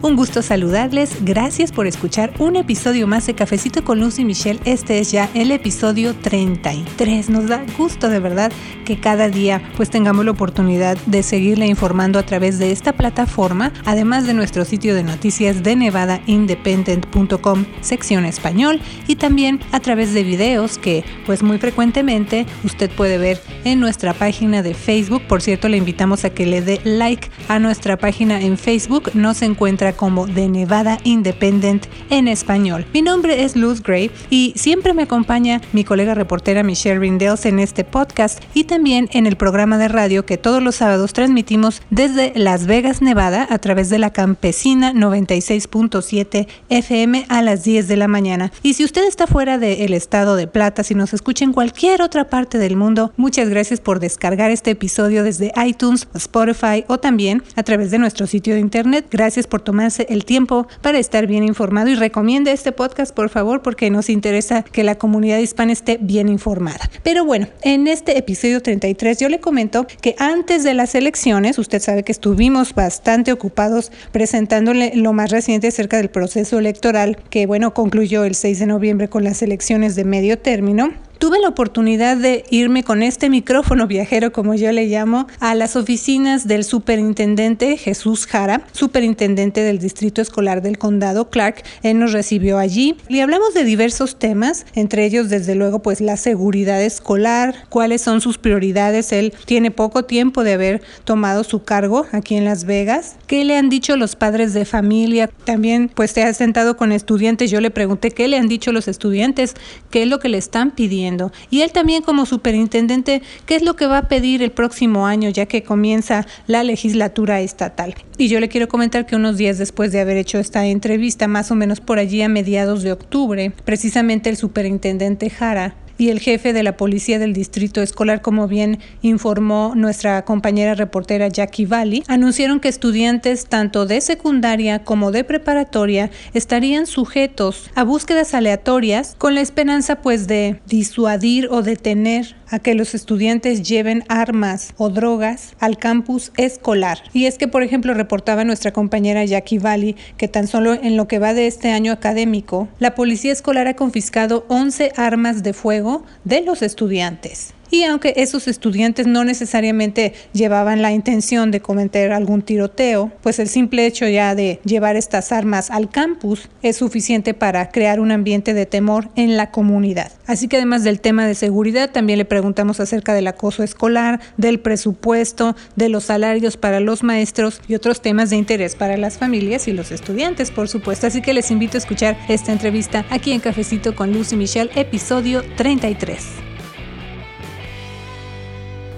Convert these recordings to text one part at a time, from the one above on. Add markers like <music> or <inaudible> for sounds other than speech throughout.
Un gusto saludarles, gracias por escuchar un episodio más de Cafecito con Luz y Michelle. Este es ya el episodio 33. Nos da gusto de verdad que cada día pues tengamos la oportunidad de seguirle informando a través de esta plataforma, además de nuestro sitio de noticias de nevadaindependent.com, sección español, y también a través de videos que pues muy frecuentemente usted puede ver en nuestra página de Facebook. Por cierto, le invitamos a que le dé like a nuestra página en Facebook. No se encuentra como de Nevada Independent en español. Mi nombre es Luz Gray y siempre me acompaña mi colega reportera Michelle Rindels en este podcast y también en el programa de radio que todos los sábados transmitimos desde Las Vegas, Nevada a través de la campesina 96.7 FM a las 10 de la mañana. Y si usted está fuera del estado de Plata, si nos escucha en cualquier otra parte del mundo, muchas gracias por descargar este episodio desde iTunes, Spotify o también a través de nuestro sitio de internet. Gracias por tomarse el tiempo para estar bien informado y recomiende este podcast, por favor, porque nos interesa que la comunidad hispana esté bien informada. Pero bueno, en este episodio 33 yo le comento que antes de las elecciones, usted sabe que estuvimos bastante ocupados presentándole lo más reciente acerca del proceso electoral que, bueno, concluyó el 6 de noviembre con las elecciones de medio término. Tuve la oportunidad de irme con este micrófono viajero, como yo le llamo, a las oficinas del superintendente Jesús Jara, superintendente del Distrito Escolar del Condado Clark. Él nos recibió allí y hablamos de diversos temas, entre ellos, desde luego, pues la seguridad escolar, cuáles son sus prioridades. Él tiene poco tiempo de haber tomado su cargo aquí en Las Vegas. ¿Qué le han dicho los padres de familia? También, pues, se ha sentado con estudiantes. Yo le pregunté qué le han dicho los estudiantes, qué es lo que le están pidiendo y él también como superintendente, ¿qué es lo que va a pedir el próximo año ya que comienza la legislatura estatal? Y yo le quiero comentar que unos días después de haber hecho esta entrevista, más o menos por allí a mediados de octubre, precisamente el superintendente Jara y el jefe de la policía del distrito escolar, como bien informó nuestra compañera reportera Jackie Valley, anunciaron que estudiantes tanto de secundaria como de preparatoria estarían sujetos a búsquedas aleatorias con la esperanza pues de disuadir o detener a que los estudiantes lleven armas o drogas al campus escolar. Y es que, por ejemplo, reportaba nuestra compañera Jackie Valley que tan solo en lo que va de este año académico, la policía escolar ha confiscado 11 armas de fuego de los estudiantes. Y aunque esos estudiantes no necesariamente llevaban la intención de cometer algún tiroteo, pues el simple hecho ya de llevar estas armas al campus es suficiente para crear un ambiente de temor en la comunidad. Así que además del tema de seguridad, también le preguntamos acerca del acoso escolar, del presupuesto, de los salarios para los maestros y otros temas de interés para las familias y los estudiantes, por supuesto. Así que les invito a escuchar esta entrevista aquí en Cafecito con Lucy Michelle, episodio 33.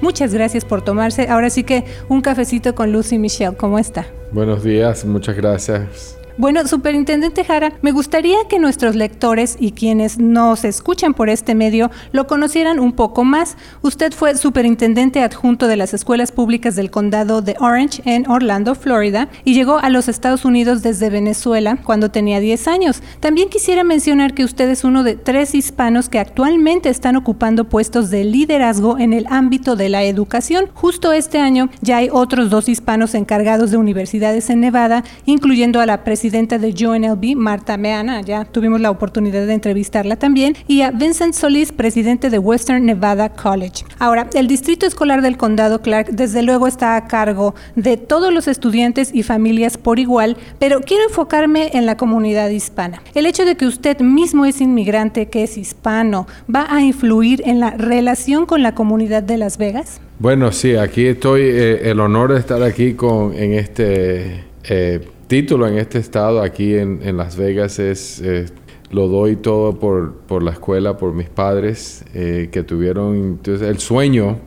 Muchas gracias por tomarse. Ahora sí que un cafecito con Lucy Michelle. ¿Cómo está? Buenos días, muchas gracias. Bueno, Superintendente Jara, me gustaría que nuestros lectores y quienes nos escuchan por este medio lo conocieran un poco más. Usted fue superintendente adjunto de las escuelas públicas del condado de Orange en Orlando, Florida, y llegó a los Estados Unidos desde Venezuela cuando tenía 10 años. También quisiera mencionar que usted es uno de tres hispanos que actualmente están ocupando puestos de liderazgo en el ámbito de la educación. Justo este año ya hay otros dos hispanos encargados de universidades en Nevada, incluyendo a la presidenta presidenta de UNLV, Marta Meana, ya tuvimos la oportunidad de entrevistarla también, y a Vincent Solís, presidente de Western Nevada College. Ahora, el Distrito Escolar del Condado Clark desde luego está a cargo de todos los estudiantes y familias por igual, pero quiero enfocarme en la comunidad hispana. El hecho de que usted mismo es inmigrante, que es hispano, ¿va a influir en la relación con la comunidad de Las Vegas? Bueno, sí, aquí estoy, eh, el honor de estar aquí con, en este... Eh, título en este estado, aquí en, Las Vegas, es, eh, lo doy todo por, por, la escuela, por mis padres, eh, que tuvieron entonces, el sueño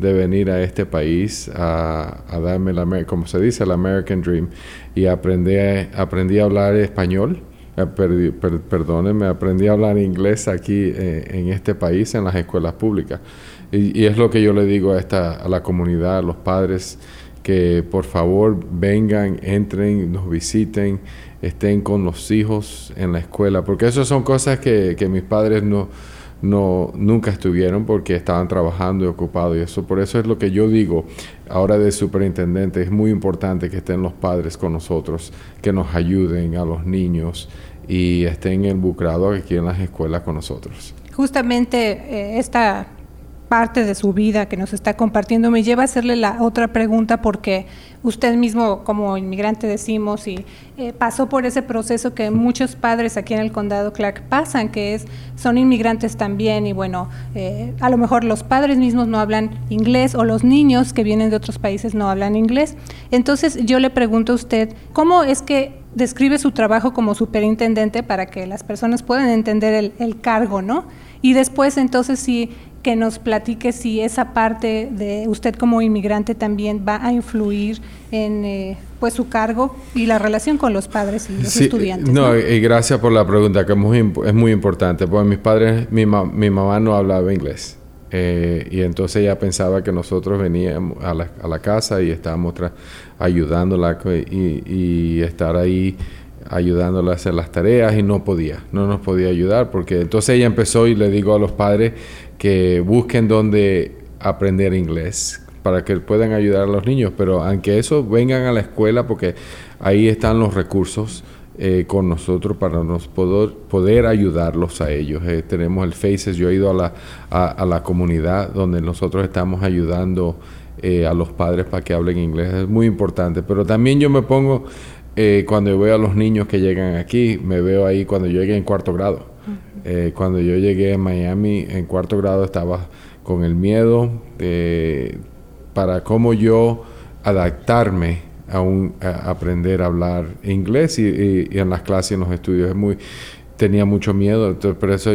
de venir a este país a, darme, la, como se dice, el American Dream. Y aprendí, aprendí a hablar español. Eh, perdónenme, aprendí a hablar inglés aquí en este país, en las escuelas públicas. Y, y, es lo que yo le digo a, esta, a la comunidad, a los padres que por favor vengan, entren, nos visiten, estén con los hijos en la escuela, porque eso son cosas que, mis padres no, no, nunca estuvieron porque estaban trabajando y ocupados. Y eso, por eso es lo que yo digo ahora de superintendente. Es muy importante que estén los padres con nosotros, que nos ayuden a los niños y estén involucrados aquí en las escuelas con nosotros. Justamente eh, esta parte de su vida que nos está compartiendo me lleva a hacerle la otra pregunta porque usted mismo como inmigrante decimos y eh, pasó por ese proceso que muchos padres aquí en el condado Clark pasan, que es son inmigrantes también y bueno, eh, a lo mejor los padres mismos no hablan inglés o los niños que vienen de otros países no hablan inglés. Entonces yo le pregunto a usted, ¿cómo es que describe su trabajo como superintendente para que las personas puedan entender el, el cargo, ¿no? Y después entonces si que nos platique si esa parte de usted como inmigrante también va a influir en eh, pues su cargo y la relación con los padres y los estudiantes. No, y gracias por la pregunta que es muy, es muy importante, porque mis padres, mi, mi mamá no hablaba inglés. Eh, y entonces ella pensaba que nosotros veníamos a la, a la casa y estábamos ayudándola y, y estar ahí ayudándola a hacer las tareas y no podía, no nos podía ayudar porque entonces ella empezó y le digo a los padres que busquen dónde aprender inglés para que puedan ayudar a los niños, pero aunque eso vengan a la escuela porque ahí están los recursos eh, con nosotros para nos poder, poder ayudarlos a ellos. Eh, tenemos el Faces, yo he ido a la, a, la comunidad donde nosotros estamos ayudando eh, a los padres para que hablen inglés, es muy importante, pero también yo me pongo, cuando veo a los niños que llegan aquí, me veo ahí cuando yo llegué en cuarto grado. Eh, cuando yo llegué a Miami en cuarto grado estaba con el miedo para cómo yo adaptarme a, un, aprender a hablar inglés y, en las clases y en los estudios muy, tenía mucho miedo, entonces por eso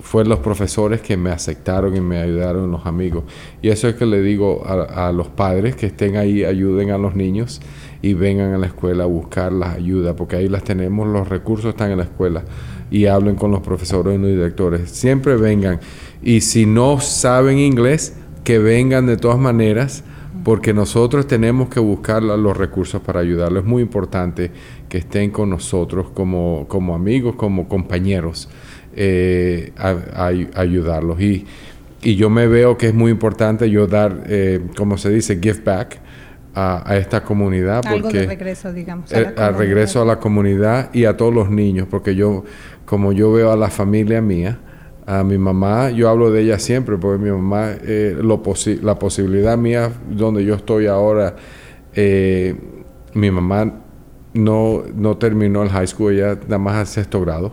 fue los profesores que me aceptaron y me ayudaron, los amigos. Y eso es que le digo a, a los padres que estén ahí, ayuden a los niños y vengan a la escuela a buscar la ayuda, porque ahí las tenemos, los recursos están en la escuela y hablen con los profesores y los directores. Siempre vengan. Y si no saben inglés, que vengan de todas maneras, porque nosotros tenemos que buscar los recursos para ayudarlos. Es muy importante que estén con nosotros como, como amigos, como compañeros, eh, a, ayudarlos. Y, y, yo me veo que es muy importante yo dar, eh, como se dice, give back a, esta comunidad. Algo porque, de regreso, digamos. A, eh, regreso a la comunidad y a todos los niños, porque yo, como yo veo a la familia mía, a mi mamá, yo hablo de ella siempre, porque mi mamá, eh, lo la posibilidad mía donde yo estoy ahora, eh, mi mamá no, no terminó el high school, ella nada más al sexto grado,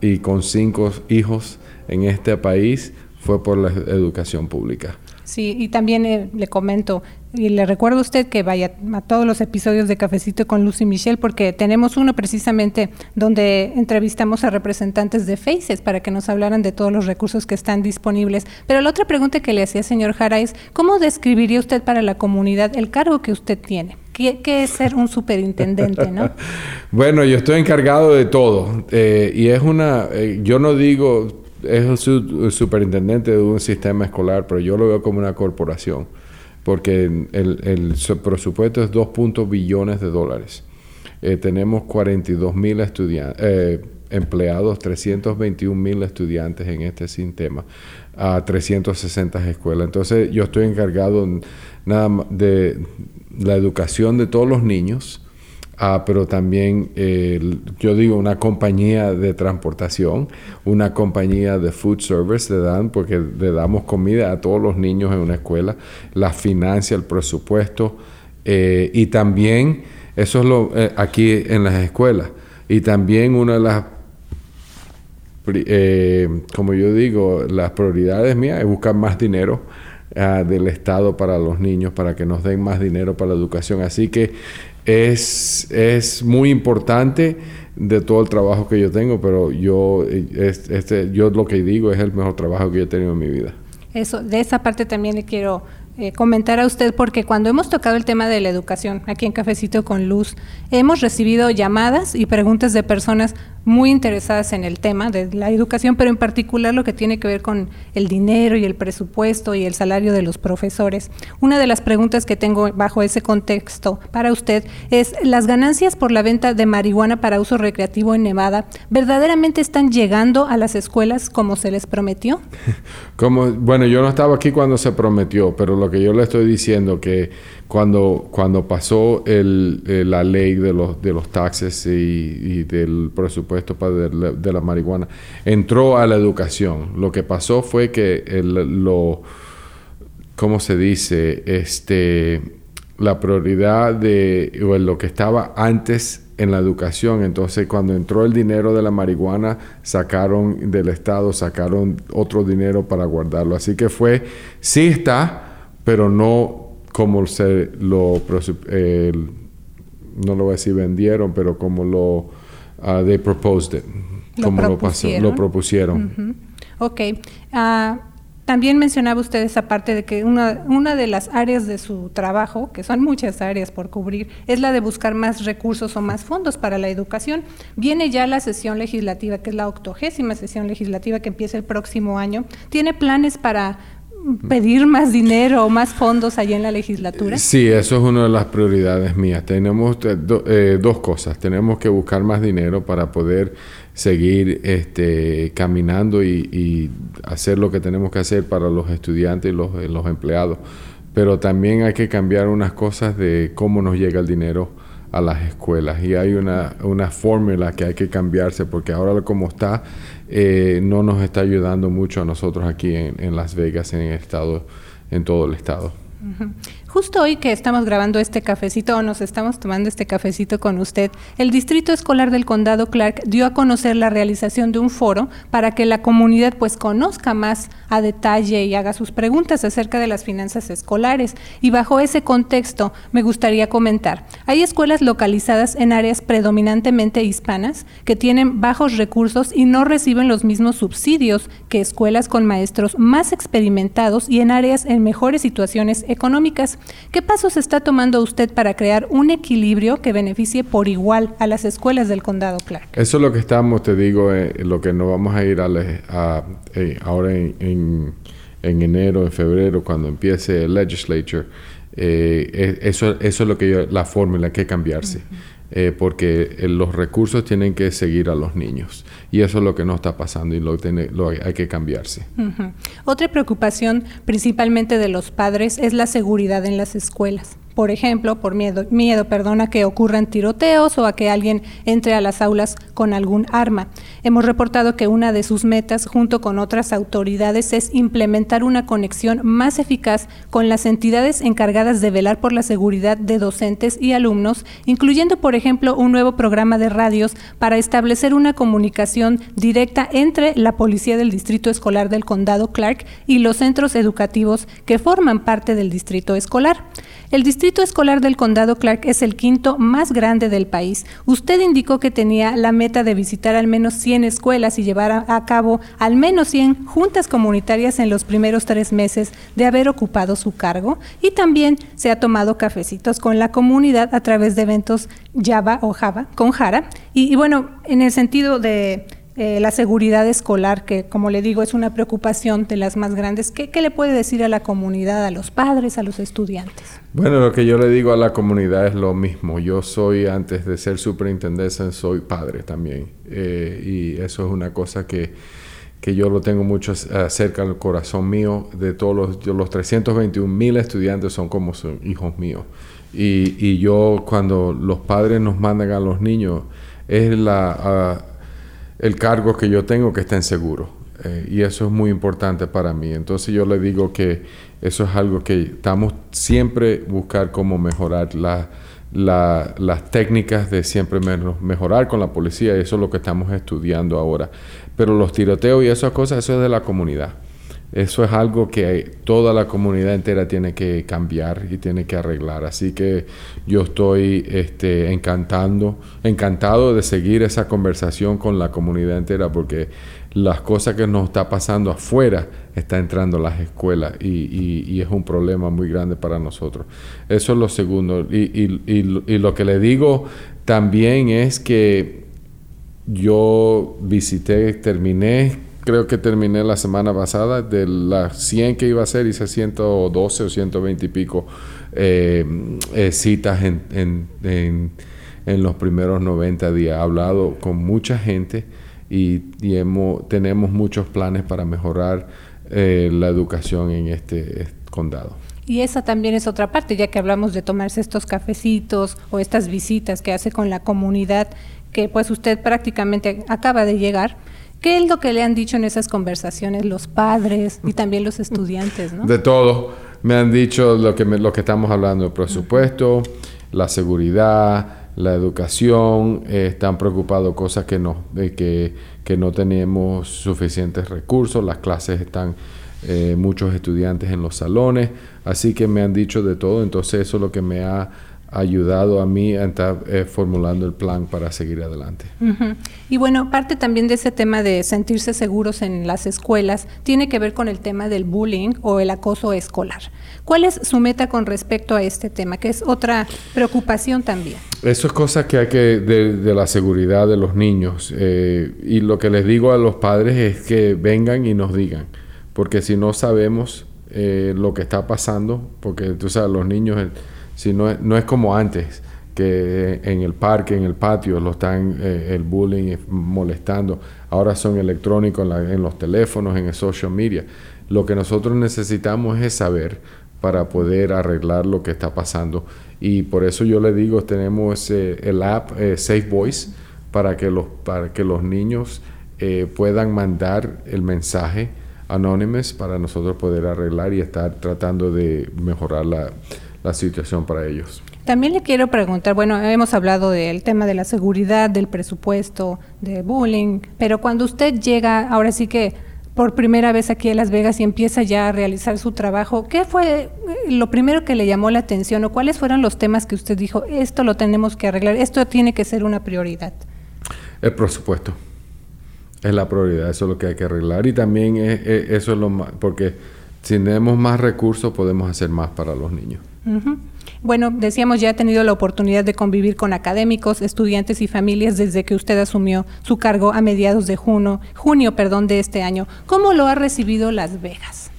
y con cinco hijos en este país fue por la educación pública. Sí, y también eh, le comento, y le recuerdo a usted que vaya a todos los episodios de Cafecito con Lucy Michelle, porque tenemos uno precisamente donde entrevistamos a representantes de Faces para que nos hablaran de todos los recursos que están disponibles. Pero la otra pregunta que le hacía, señor Jara, es, ¿cómo describiría usted para la comunidad el cargo que usted tiene? ¿Qué, es ser un superintendente, no? <laughs> bueno, yo estoy encargado de todo. Eh, y es una, eh, yo no digo es el, superintendente de un sistema escolar, pero yo lo veo como una corporación, porque el, el presupuesto es 2.0 billones de dólares. Eh, tenemos 42 mil eh, empleados, 321 mil estudiantes en este sistema, a 360 escuelas. Entonces yo estoy encargado nada de la educación de todos los niños, Ah, pero también, yo digo, una compañía de transportación, una compañía de food service le dan, porque le damos comida a todos los niños en una escuela, la financia, el presupuesto, eh, y también, eso es lo eh, aquí en las escuelas, y también una de las, eh, como yo digo, las prioridades mías es buscar más dinero ah, del Estado para los niños, para que nos den más dinero para la educación. Así que es, es muy importante de todo el trabajo que yo tengo, pero yo, este, yo lo que digo es el mejor trabajo que yo he tenido en mi vida. Eso, de esa parte también le quiero eh, comentar a usted porque cuando hemos tocado el tema de la educación aquí en Cafecito con Luz, hemos recibido llamadas y preguntas de personas muy interesadas en el tema de la educación, pero en particular lo que tiene que ver con el dinero y el presupuesto y el salario de los profesores. Una de las preguntas que tengo bajo ese contexto para usted es, ¿las ganancias por la venta de marihuana para uso recreativo en Nevada verdaderamente están llegando a las escuelas como se les prometió? <laughs> Como, bueno, yo no estaba aquí cuando se prometió, pero lo que yo le estoy diciendo que cuando, cuando pasó el, eh, la ley de los, de los taxes y, del presupuesto para de, la, marihuana, entró a la educación. Lo que pasó fue que el, lo, ¿cómo se dice? Este, la prioridad de o lo que estaba antes en la educación. Entonces, cuando entró el dinero de la marihuana, sacaron del Estado, sacaron otro dinero para guardarlo. Así que fue, sí está, pero no como se lo no lo voy a decir vendieron, pero como lo uh, they proposed it, como lo, pasó, lo propusieron. Ok. Ah, también mencionaba usted esa parte de que una, una de las áreas de su trabajo, que son muchas áreas por cubrir, es la de buscar más recursos o más fondos para la educación. Viene ya la sesión legislativa, que es la octogésima sesión legislativa que empieza el próximo año. ¿Tiene planes para pedir más dinero o más fondos allá en la legislatura? Sí, eso es una de las prioridades mías. Tenemos eh, eh, dos cosas. Tenemos que buscar más dinero para poder seguir este, caminando y, hacer lo que tenemos que hacer para los estudiantes y los, eh, los empleados. Pero también hay que cambiar unas cosas de cómo nos llega el dinero a las escuelas y hay una, una fórmula que hay que cambiarse porque ahora como está eh, no nos está ayudando mucho a nosotros aquí en, en Las Vegas, en el estado, en todo el estado. Justo hoy que estamos grabando este cafecito o nos estamos tomando este cafecito con usted, el Distrito Escolar del Condado Clark dio a conocer la realización de un foro para que la comunidad pues conozca más a detalle y haga sus preguntas acerca de las finanzas escolares. Y bajo ese contexto me gustaría comentar, hay escuelas localizadas en áreas predominantemente hispanas que tienen bajos recursos y no reciben los mismos subsidios que escuelas con maestros más experimentados y en áreas en mejores situaciones económicas. ¿Qué pasos está tomando usted para crear un equilibrio que beneficie por igual a las escuelas del condado Clark? Eso es lo que estamos, te digo, eh, lo que nos vamos a ir a, eh, ahora en, enero, en febrero, cuando empiece el legislature. Eh, eso, eso es lo que yo, la fórmula que cambiarse. Eh, porque eh, los recursos tienen que seguir a los niños. Y eso es lo que no está pasando y lo, tiene, lo hay que cambiarse. Otra preocupación principalmente de los padres es la seguridad en las escuelas por ejemplo, por miedo, miedo que ocurran tiroteos o a que alguien entre a las aulas con algún arma. Hemos reportado que una de sus metas, junto con otras autoridades, es implementar una conexión más eficaz con las entidades encargadas de velar por la seguridad de docentes y alumnos, incluyendo, por ejemplo, un nuevo programa de radios para establecer una comunicación directa entre la Policía del Distrito Escolar del Condado Clark y los centros educativos que forman parte del distrito escolar. El Distrito Escolar del Condado Clark es el quinto más grande del país. Usted indicó que tenía la meta de visitar al menos 100 escuelas y llevar a, cabo al menos 100 juntas comunitarias en los primeros tres meses de haber ocupado su cargo y también se ha tomado cafecitos con la comunidad a través de eventos Java o Java con Jara. y bueno, en el sentido de eh, la seguridad escolar, que como le digo es una preocupación de las más grandes. ¿Qué, le puede decir a la comunidad, a los padres, a los estudiantes? Bueno, lo que yo le digo a la comunidad es lo mismo. Yo soy, antes de ser superintendente, soy padre también. Eh, y eso es una cosa que, que yo lo tengo mucho cerca del corazón mío. De todos los, los 321 mil estudiantes son como son hijos míos. Y, y, yo, cuando los padres nos mandan a los niños, es la el cargo que yo tengo que estén seguros. Eh, y eso es muy importante para mí. Entonces yo le digo que eso es algo que estamos siempre buscar cómo mejorar las técnicas de siempre mejorar con la policía. Eso es lo que estamos estudiando ahora. Pero los tiroteos y esas cosas, eso es de la comunidad. Eso es algo que toda la comunidad entera tiene que cambiar y tiene que arreglar. Así que yo estoy este, encantando, encantado de seguir esa conversación con la comunidad entera porque las cosas que nos está pasando afuera está entrando a las escuelas y, es un problema muy grande para nosotros. Eso es lo segundo. Y, y lo que le digo también es que yo visité, terminé creo que terminé la semana pasada, de las 100 que iba a hacer, hice 112 o 120 y pico eh, eh, citas en, los primeros 90 días. He hablado con mucha gente y, tenemos muchos planes para mejorar eh, la educación en este condado. Y esa también es otra parte, ya que hablamos de tomarse estos cafecitos o estas visitas que hace con la comunidad, que pues usted prácticamente acaba de llegar ¿Qué es lo que le han dicho en esas conversaciones los padres y también los estudiantes? De todo. Me han dicho lo que, lo que estamos hablando, el presupuesto, la seguridad, la educación, eh, están preocupados cosas que no, de que, que, no tenemos suficientes recursos, las clases están eh, muchos estudiantes en los salones, así que me han dicho de todo, entonces eso es lo que me ha ayudado a mí a estar eh, formulando el plan para seguir adelante. Y bueno, parte también de ese tema de sentirse seguros en las escuelas tiene que ver con el tema del bullying o el acoso escolar. ¿Cuál es su meta con respecto a este tema, que es otra preocupación también? Eso es cosa que hay que, de, la seguridad de los niños. Eh, y lo que les digo a los padres es que vengan y nos digan, porque si no sabemos eh, lo que está pasando, porque tú sabes, los niños si no, no es como antes, que en el parque, en el patio, lo están eh, el bullying molestando. Ahora son electrónicos en, los teléfonos, en el social media. Lo que nosotros necesitamos es saber para poder arreglar lo que está pasando. Y por eso yo le digo, tenemos el app eh, Safe Voice para que los, para que los niños eh, puedan mandar el mensaje anónimos para nosotros poder arreglar y estar tratando de mejorar la, la situación para ellos. También le quiero preguntar, bueno, hemos hablado del tema de la seguridad, del presupuesto, de bullying, pero cuando usted llega, ahora sí que por primera vez aquí a Las Vegas y empieza ya a realizar su trabajo, ¿qué fue eh, lo primero que le llamó la atención o cuáles fueron los temas que usted dijo, esto lo tenemos que arreglar, esto tiene que ser una prioridad? El presupuesto es la prioridad, eso es lo que hay que arreglar y también eso es lo más, porque si tenemos más recursos podemos hacer más para los niños. Bueno, decíamos ya ha tenido la oportunidad de convivir con académicos, estudiantes y familias desde que usted asumió su cargo a mediados de junio, junio perdón, de este año. ¿Cómo lo ha recibido Las Vegas?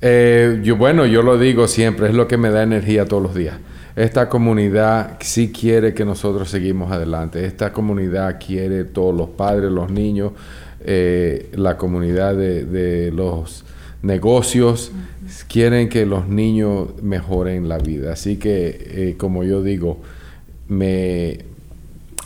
Eh, yo, bueno, yo lo digo siempre, es lo que me da energía todos los días. Esta comunidad sí quiere que nosotros seguimos adelante. Esta comunidad quiere todos los padres, los niños, eh, la comunidad de los negocios, quieren que los niños mejoren la vida. Así que, eh, como yo digo, me,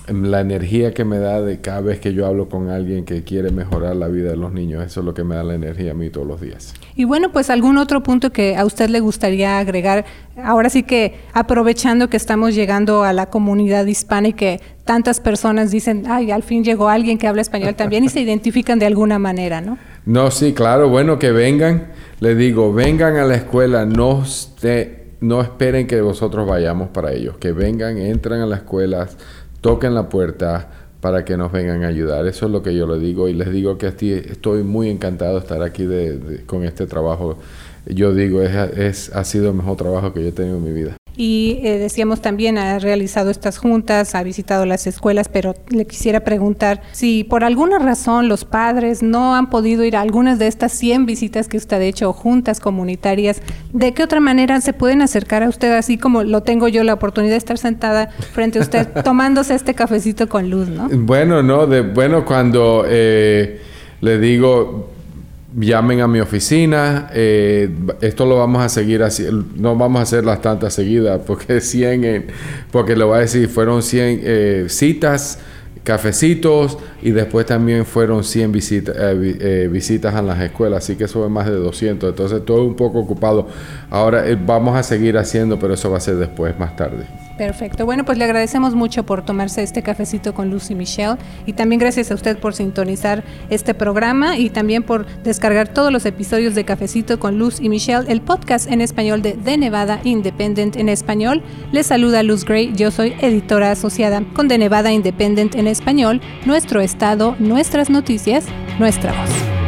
la energía que me da de cada vez que yo hablo con alguien que quiere mejorar la vida de los niños, eso es lo que me da la energía a mí todos los días. Y bueno, pues algún otro punto que a usted le gustaría agregar, ahora sí que aprovechando que estamos llegando a la comunidad hispana y que tantas personas dicen, ay, al fin llegó alguien que habla español también y se <laughs> identifican de alguna manera, ¿no? No, sí, claro, bueno, que vengan, le digo, vengan a la escuela, no, no esperen que vosotros vayamos para ellos, que vengan, entran a la escuela toquen la puerta para que nos vengan a ayudar. Eso es lo que yo le digo y les digo que estoy muy encantado de estar aquí con este trabajo. Yo digo, es, es, ha sido el mejor trabajo que yo he tenido en mi vida. Y eh, decíamos también, ha realizado estas juntas, ha visitado las escuelas, pero le quisiera preguntar si por alguna razón los padres no han podido ir a algunas de estas 100 visitas que usted ha hecho, juntas comunitarias, ¿de qué otra manera se pueden acercar a usted, así como lo tengo yo la oportunidad de estar sentada frente a usted, <laughs> tomándose este cafecito con luz, ¿no? Bueno, no, de, bueno, cuando eh, le digo, llamen a mi oficina. Eh, esto lo vamos a seguir así. No vamos a hacer las tantas seguidas porque <laughs> 100, porque lo voy a decir, fueron 100 eh, citas, cafecitos y después también fueron 100 visitas, eh, visitas a las escuelas. Así que eso es más de 200. Entonces todo un poco ocupado. Ahora vamos a seguir haciendo, pero eso va a ser después, más tarde. Perfecto. Bueno, pues le agradecemos mucho por tomarse este cafecito con Lucy Michelle y también gracias a usted por sintonizar este programa y también por descargar todos los episodios de Cafecito con Luz y Michelle, el podcast en español de The Nevada Independent en español. Les saluda Luz Gray, yo soy editora asociada con The Nevada Independent en español, nuestro estado, nuestras noticias, nuestra voz.